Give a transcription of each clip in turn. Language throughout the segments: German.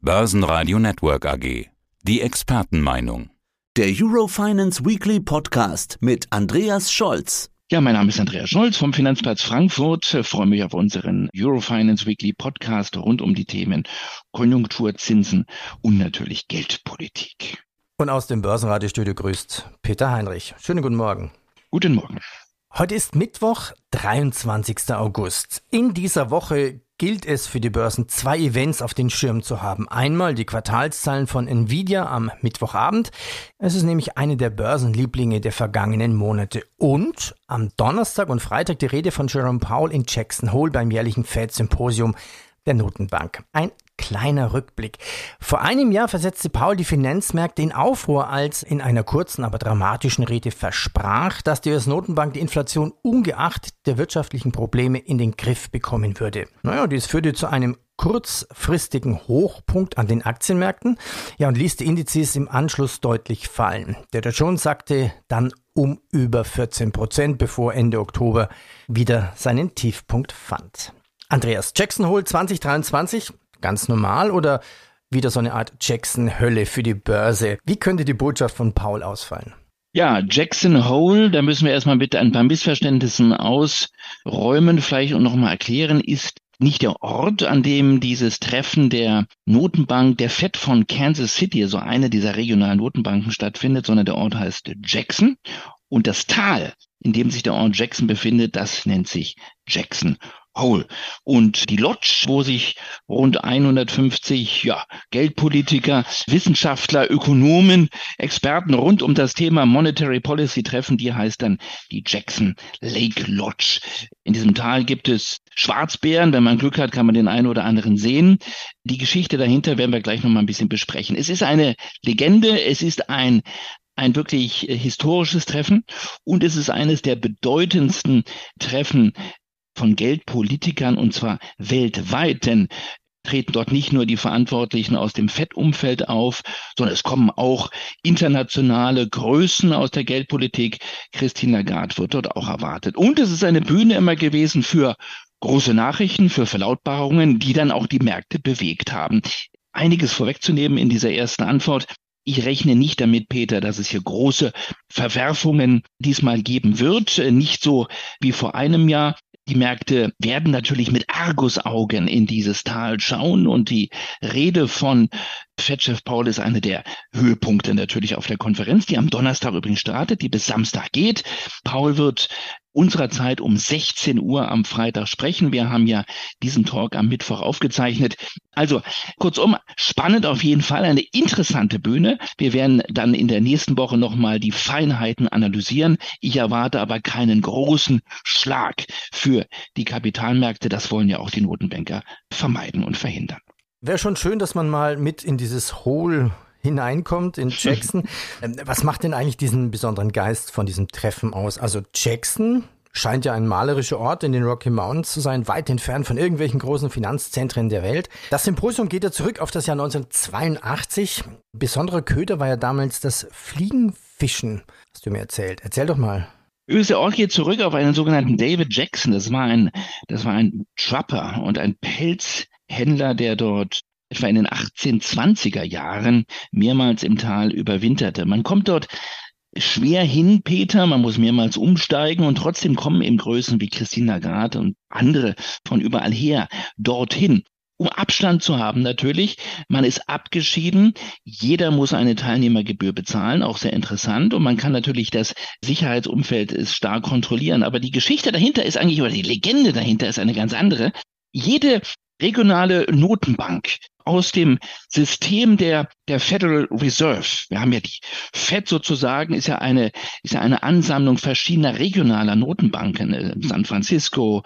Börsenradio Network AG. Die Expertenmeinung. Der Eurofinance Weekly Podcast mit Andreas Scholz. Ja, mein Name ist Andreas Scholz vom Finanzplatz Frankfurt. Ich freue mich auf unseren Eurofinance Weekly Podcast rund um die Themen Konjunktur, Zinsen und natürlich Geldpolitik. Und aus dem Börsenradiostudio grüßt Peter Heinrich. Schönen guten Morgen. Guten Morgen. Heute ist Mittwoch, 23. August. In dieser Woche gilt es für die Börsen zwei Events auf den Schirm zu haben. Einmal die Quartalszahlen von Nvidia am Mittwochabend. Es ist nämlich eine der Börsenlieblinge der vergangenen Monate. Und am Donnerstag und Freitag die Rede von Jerome Powell in Jackson Hole beim jährlichen Fed-Symposium der Notenbank. Ein kleiner Rückblick. Vor einem Jahr versetzte Paul die Finanzmärkte in Aufruhr, als in einer kurzen, aber dramatischen Rede versprach, dass die US-Notenbank die Inflation ungeachtet der wirtschaftlichen Probleme in den Griff bekommen würde. Naja, dies führte zu einem kurzfristigen Hochpunkt an den Aktienmärkten, ja, und ließ die Indizes im Anschluss deutlich fallen. Der Dow Jones sagte dann um über 14 Prozent, bevor Ende Oktober wieder seinen Tiefpunkt fand. Andreas Jackson holt 2023 ganz normal oder wieder so eine Art Jackson-Hölle für die Börse? Wie könnte die Botschaft von Paul ausfallen? Ja, Jackson Hole, da müssen wir erstmal bitte ein paar Missverständnissen ausräumen, vielleicht und nochmal erklären, ist nicht der Ort, an dem dieses Treffen der Notenbank, der Fed von Kansas City, also eine dieser regionalen Notenbanken stattfindet, sondern der Ort heißt Jackson. Und das Tal, in dem sich der Ort Jackson befindet, das nennt sich Jackson Hole. Und die Lodge, wo sich rund 150 ja, Geldpolitiker, Wissenschaftler, Ökonomen, Experten rund um das Thema Monetary Policy treffen, die heißt dann die Jackson Lake Lodge. In diesem Tal gibt es Schwarzbären. Wenn man Glück hat, kann man den einen oder anderen sehen. Die Geschichte dahinter werden wir gleich noch mal ein bisschen besprechen. Es ist eine Legende. Es ist ein ein wirklich historisches Treffen und es ist eines der bedeutendsten Treffen von Geldpolitikern und zwar weltweit, denn treten dort nicht nur die Verantwortlichen aus dem Fettumfeld auf, sondern es kommen auch internationale Größen aus der Geldpolitik. Christine Lagarde wird dort auch erwartet. Und es ist eine Bühne immer gewesen für große Nachrichten, für Verlautbarungen, die dann auch die Märkte bewegt haben. Einiges vorwegzunehmen in dieser ersten Antwort. Ich rechne nicht damit, Peter, dass es hier große Verwerfungen diesmal geben wird. Nicht so wie vor einem Jahr. Die Märkte werden natürlich mit Argusaugen in dieses Tal schauen und die Rede von Fed-Chef Paul ist eine der Höhepunkte natürlich auf der Konferenz, die am Donnerstag übrigens startet, die bis Samstag geht. Paul wird unserer Zeit um 16 Uhr am Freitag sprechen. Wir haben ja diesen Talk am Mittwoch aufgezeichnet. Also kurzum, spannend auf jeden Fall, eine interessante Bühne. Wir werden dann in der nächsten Woche nochmal die Feinheiten analysieren. Ich erwarte aber keinen großen Schlag für die Kapitalmärkte. Das wollen ja auch die Notenbanker vermeiden und verhindern. Wäre schon schön, dass man mal mit in dieses Hohl hineinkommt in Jackson. Ähm, was macht denn eigentlich diesen besonderen Geist von diesem Treffen aus? Also Jackson scheint ja ein malerischer Ort in den Rocky Mountains zu sein, weit entfernt von irgendwelchen großen Finanzzentren der Welt. Das Symposium geht ja zurück auf das Jahr 1982. Besonderer Köder war ja damals das Fliegenfischen, hast du mir erzählt. Erzähl doch mal. Der Ort geht zurück auf einen sogenannten David Jackson. Das war ein, das war ein Trapper und ein Pelzhändler, der dort etwa in den 1820er Jahren mehrmals im Tal überwinterte. Man kommt dort schwer hin, Peter, man muss mehrmals umsteigen und trotzdem kommen eben Größen wie Christine Lagarde und andere von überall her dorthin. Um Abstand zu haben natürlich, man ist abgeschieden, jeder muss eine Teilnehmergebühr bezahlen, auch sehr interessant und man kann natürlich das Sicherheitsumfeld stark kontrollieren, aber die Geschichte dahinter ist eigentlich, oder die Legende dahinter ist eine ganz andere. Jede regionale Notenbank aus dem System der, der Federal Reserve. Wir haben ja die Fed sozusagen, ist ja eine, ist ja eine Ansammlung verschiedener regionaler Notenbanken, äh, San Francisco,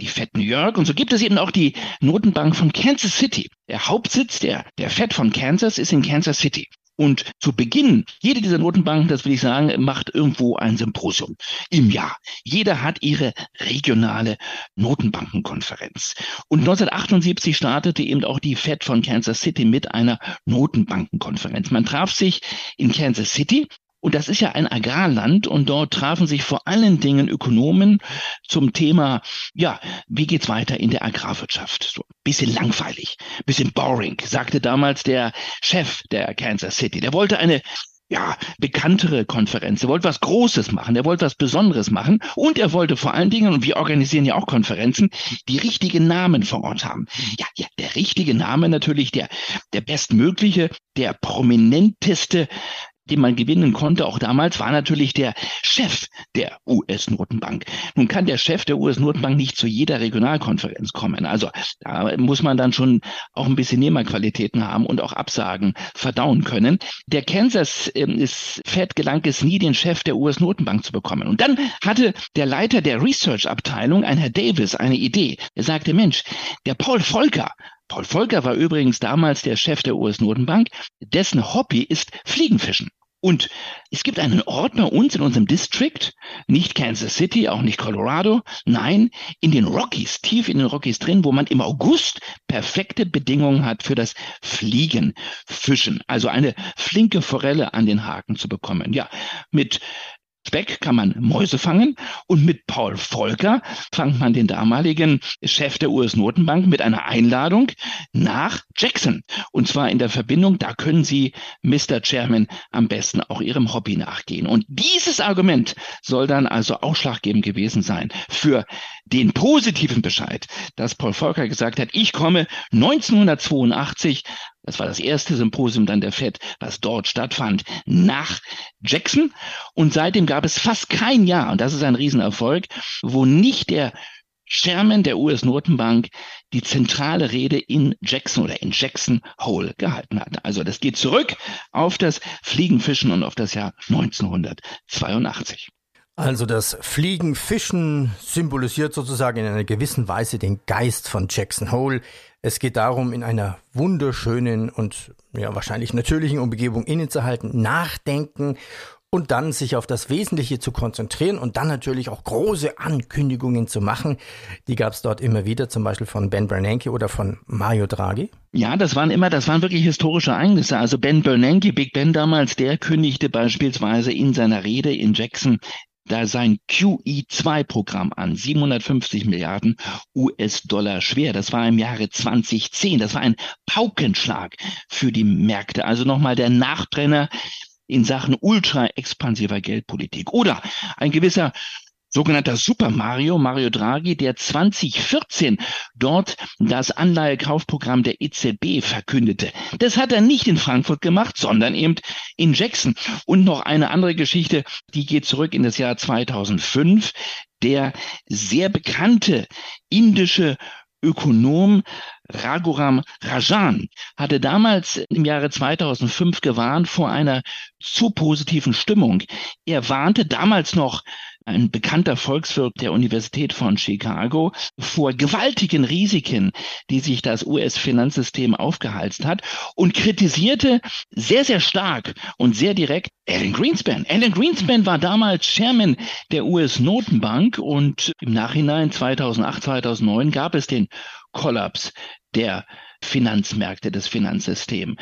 die Fed New York und so gibt es eben auch die Notenbank von Kansas City. Der Hauptsitz der, der Fed von Kansas ist in Kansas City. Und zu Beginn, jede dieser Notenbanken, das will ich sagen, macht irgendwo ein Symposium im Jahr. Jeder hat ihre regionale Notenbankenkonferenz. Und 1978 startete eben auch die Fed von Kansas City mit einer Notenbankenkonferenz. Man traf sich in Kansas City Und das ist ja ein Agrarland und dort trafen sich vor allen Dingen Ökonomen zum Thema, ja, wie geht's weiter in der Agrarwirtschaft? So ein bisschen langweilig, bisschen boring, sagte damals der Chef der Kansas City. Der wollte eine ja, bekanntere Konferenz. Er wollte was Großes machen, er wollte was Besonderes machen und er wollte vor allen Dingen, und wir organisieren ja auch Konferenzen, die richtigen Namen vor Ort haben. Ja, ja, der richtige Name natürlich, der, der bestmögliche, der prominenteste den man gewinnen konnte, auch damals, war natürlich der Chef der US-Notenbank. Nun kann der Chef der US-Notenbank nicht zu jeder Regionalkonferenz kommen. Also da muss man dann schon auch ein bisschen Nehmerqualitäten haben und auch Absagen verdauen können. Der Kansas ähm, ist, Fed gelang es nie, den Chef der US-Notenbank zu bekommen. Und dann hatte der Leiter der Research-Abteilung, ein Herr Davis, eine Idee. Er sagte, Mensch, der Paul Volcker Paul Volcker war übrigens damals der Chef der US-Notenbank. Dessen Hobby ist Fliegenfischen. Und es gibt einen Ort bei uns in unserem District, nicht Kansas City, auch nicht Colorado, nein, in den Rockies, tief in den Rockies drin, wo man im August perfekte Bedingungen hat für das Fliegenfischen, also eine flinke Forelle an den Haken zu bekommen. Ja, mit Speck kann man Mäuse fangen und mit Paul Volcker fangt man den damaligen Chef der US-Notenbank mit einer Einladung nach Jackson. Und zwar in der Verbindung, da können Sie, Mr. Chairman, am besten auch Ihrem Hobby nachgehen. Und dieses Argument soll dann also ausschlaggebend gewesen sein für den positiven Bescheid, dass Paul Volcker gesagt hat, ich komme 1982 das war das erste Symposium dann der FED, was dort stattfand, nach Jackson. Und seitdem gab es fast kein Jahr, und das ist ein Riesenerfolg, wo nicht der Chairman der US-Notenbank die zentrale Rede in Jackson oder in Jackson Hole gehalten hat. Also das geht zurück auf das Fliegenfischen und auf das Jahr 1982. Also das Fliegenfischen symbolisiert sozusagen in einer gewissen Weise den Geist von Jackson Hole. Es geht darum, in einer wunderschönen und ja, wahrscheinlich natürlichen Umgebung innezuhalten, nachdenken und dann sich auf das Wesentliche zu konzentrieren und dann natürlich auch große Ankündigungen zu machen. Die gab es dort immer wieder, zum Beispiel von Ben Bernanke oder von Mario Draghi. Ja, das waren immer, das waren wirklich historische Ereignisse. Also Ben Bernanke, Big Ben damals, der kündigte beispielsweise in seiner Rede in Jackson da sein QE2-Programm an, 750 Milliarden US-Dollar schwer. Das war im Jahre 2010. Das war ein Paukenschlag für die Märkte. Also nochmal der Nachbrenner in Sachen ultra expansiver Geldpolitik. Oder ein gewisser sogenannter Super Mario, Mario Draghi, der 2014 dort das Anleihekaufprogramm der EZB verkündete. Das hat er nicht in Frankfurt gemacht, sondern eben in Jackson. Und noch eine andere Geschichte, die geht zurück in das Jahr 2005. Der sehr bekannte indische Ökonom Raghuram Rajan hatte damals im Jahre 2005 gewarnt vor einer zu positiven Stimmung. Er warnte damals noch ein bekannter Volkswirt der Universität von Chicago, vor gewaltigen Risiken, die sich das US-Finanzsystem aufgehalst hat und kritisierte sehr, sehr stark und sehr direkt Alan Greenspan. Alan Greenspan war damals Chairman der US-Notenbank und im Nachhinein 2008, 2009 gab es den Kollaps der Finanzmärkte, des Finanzsystems.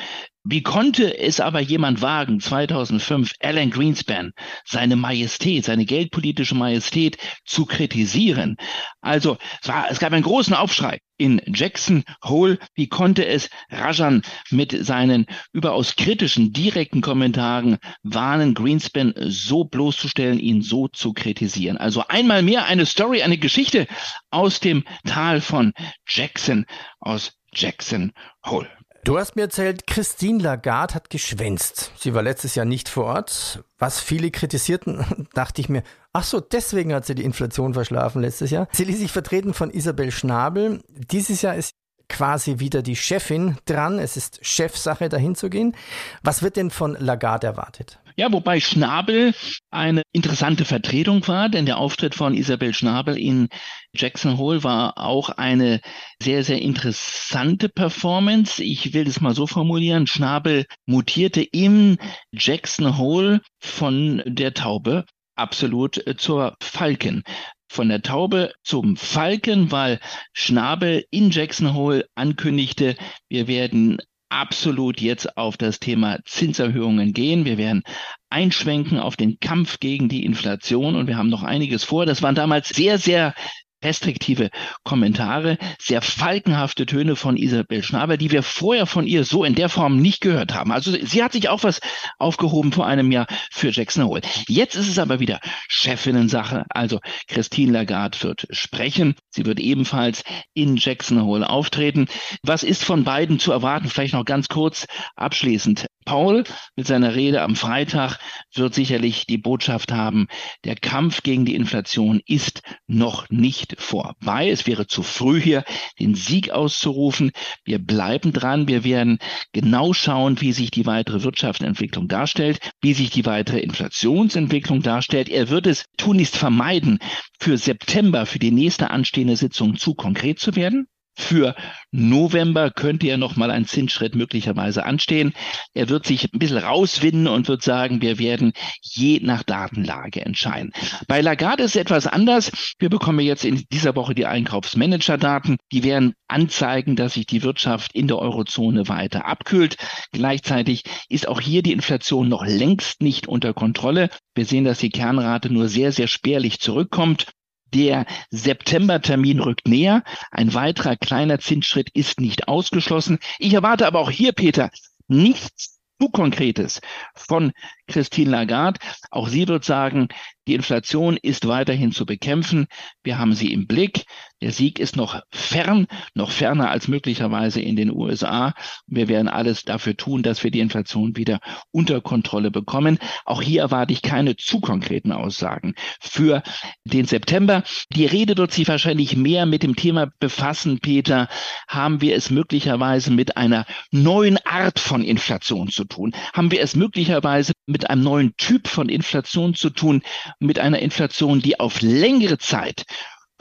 Wie konnte es aber jemand wagen, 2005 Alan Greenspan, seine Majestät, seine geldpolitische Majestät zu kritisieren? Also es, war, es gab einen großen Aufschrei in Jackson Hole. Wie konnte es Rajan mit seinen überaus kritischen, direkten Kommentaren warnen, Greenspan so bloßzustellen, ihn so zu kritisieren? Also einmal mehr eine Story, eine Geschichte aus dem Tal von Jackson, aus Jackson Hole. Du hast mir erzählt, Christine Lagarde hat geschwänzt. Sie war letztes Jahr nicht vor Ort. Was viele kritisierten, dachte ich mir, ach so, deswegen hat sie die Inflation verschlafen letztes Jahr. Sie ließ sich vertreten von Isabel Schnabel. Dieses Jahr ist quasi wieder die Chefin dran. Es ist Chefsache, dahin zu gehen. Was wird denn von Lagarde erwartet? Ja, wobei Schnabel eine interessante Vertretung war, denn der Auftritt von Isabel Schnabel in Jackson Hole war auch eine sehr, sehr interessante Performance. Ich will das mal so formulieren. Schnabel mutierte im Jackson Hole von der Taube absolut zur Falken von der Taube zum Falken, weil Schnabel in Jackson Hole ankündigte, wir werden absolut jetzt auf das Thema Zinserhöhungen gehen. Wir werden einschwenken auf den Kampf gegen die Inflation und wir haben noch einiges vor. Das waren damals sehr, sehr restriktive Kommentare, sehr falkenhafte Töne von Isabel Schnabel, die wir vorher von ihr so in der Form nicht gehört haben. Also sie hat sich auch was aufgehoben vor einem Jahr für Jackson Hole. Jetzt ist es aber wieder Chefinnensache. Also Christine Lagarde wird sprechen. Sie wird ebenfalls in Jackson Hole auftreten. Was ist von beiden zu erwarten? Vielleicht noch ganz kurz abschließend. Paul mit seiner Rede am Freitag wird sicherlich die Botschaft haben, der Kampf gegen die Inflation ist noch nicht vorbei. Es wäre zu früh hier den Sieg auszurufen. Wir bleiben dran. Wir werden genau schauen, wie sich die weitere Wirtschaftsentwicklung darstellt, wie sich die weitere Inflationsentwicklung darstellt. Er wird es tunlichst vermeiden, für September, für die nächste anstehende Sitzung zu konkret zu werden. Für November könnte ja noch mal ein Zinsschritt möglicherweise anstehen. Er wird sich ein bisschen rauswinden und wird sagen, wir werden je nach Datenlage entscheiden. Bei Lagarde ist es etwas anders. Wir bekommen jetzt in dieser Woche die Einkaufsmanager-Daten. Die werden anzeigen, dass sich die Wirtschaft in der Eurozone weiter abkühlt. Gleichzeitig ist auch hier die Inflation noch längst nicht unter Kontrolle. Wir sehen, dass die Kernrate nur sehr, sehr spärlich zurückkommt. Der Septembertermin rückt näher. Ein weiterer kleiner Zinsschritt ist nicht ausgeschlossen. Ich erwarte aber auch hier, Peter, nichts zu Konkretes von Christine Lagarde. Auch sie wird sagen, die Inflation ist weiterhin zu bekämpfen. Wir haben sie im Blick. Der Sieg ist noch fern, noch ferner als möglicherweise in den USA. Wir werden alles dafür tun, dass wir die Inflation wieder unter Kontrolle bekommen. Auch hier erwarte ich keine zu konkreten Aussagen für den September. Die Rede wird sich wahrscheinlich mehr mit dem Thema befassen, Peter. Haben wir es möglicherweise mit einer neuen Art von Inflation zu tun? Haben wir es möglicherweise mit einem neuen Typ von Inflation zu tun, mit einer Inflation, die auf längere Zeit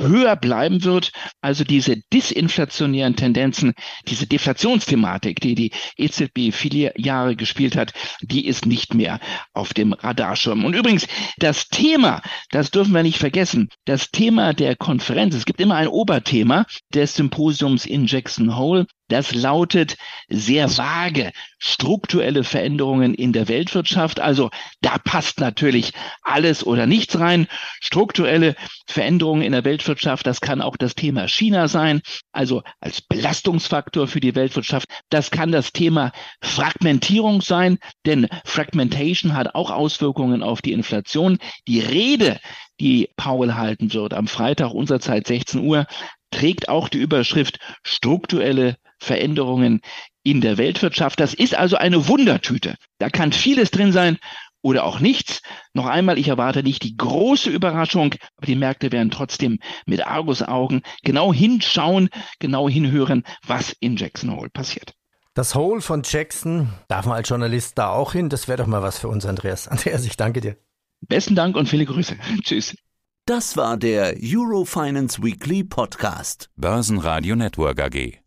höher bleiben wird. Also diese disinflationären Tendenzen, diese Deflationsthematik, die die EZB viele Jahre gespielt hat, die ist nicht mehr auf dem Radarschirm. Und übrigens, das Thema, das dürfen wir nicht vergessen, das Thema der Konferenz, es gibt immer ein Oberthema des Symposiums in Jackson Hole, das lautet sehr vage strukturelle Veränderungen in der Weltwirtschaft. Also da passt natürlich alles oder nichts rein. Strukturelle Veränderungen in der Weltwirtschaft, das kann auch das Thema China sein, also als Belastungsfaktor für die Weltwirtschaft. Das kann das Thema Fragmentierung sein, denn Fragmentation hat auch Auswirkungen auf die Inflation. Die Rede, die Paul halten wird am Freitag unserer Zeit 16 Uhr, trägt auch die Überschrift strukturelle Veränderungen in der Weltwirtschaft. Das ist also eine Wundertüte. Da kann vieles drin sein oder auch nichts. Noch einmal, ich erwarte nicht die große Überraschung, aber die Märkte werden trotzdem mit Argusaugen genau hinschauen, genau hinhören, was in Jackson Hole passiert. Das Hole von Jackson, darf man als Journalist da auch hin? Das wäre doch mal was für uns, Andreas. Andreas, ich danke dir. Besten Dank und viele Grüße. Tschüss. Das war der Eurofinance Weekly Podcast. Börsenradio Network AG.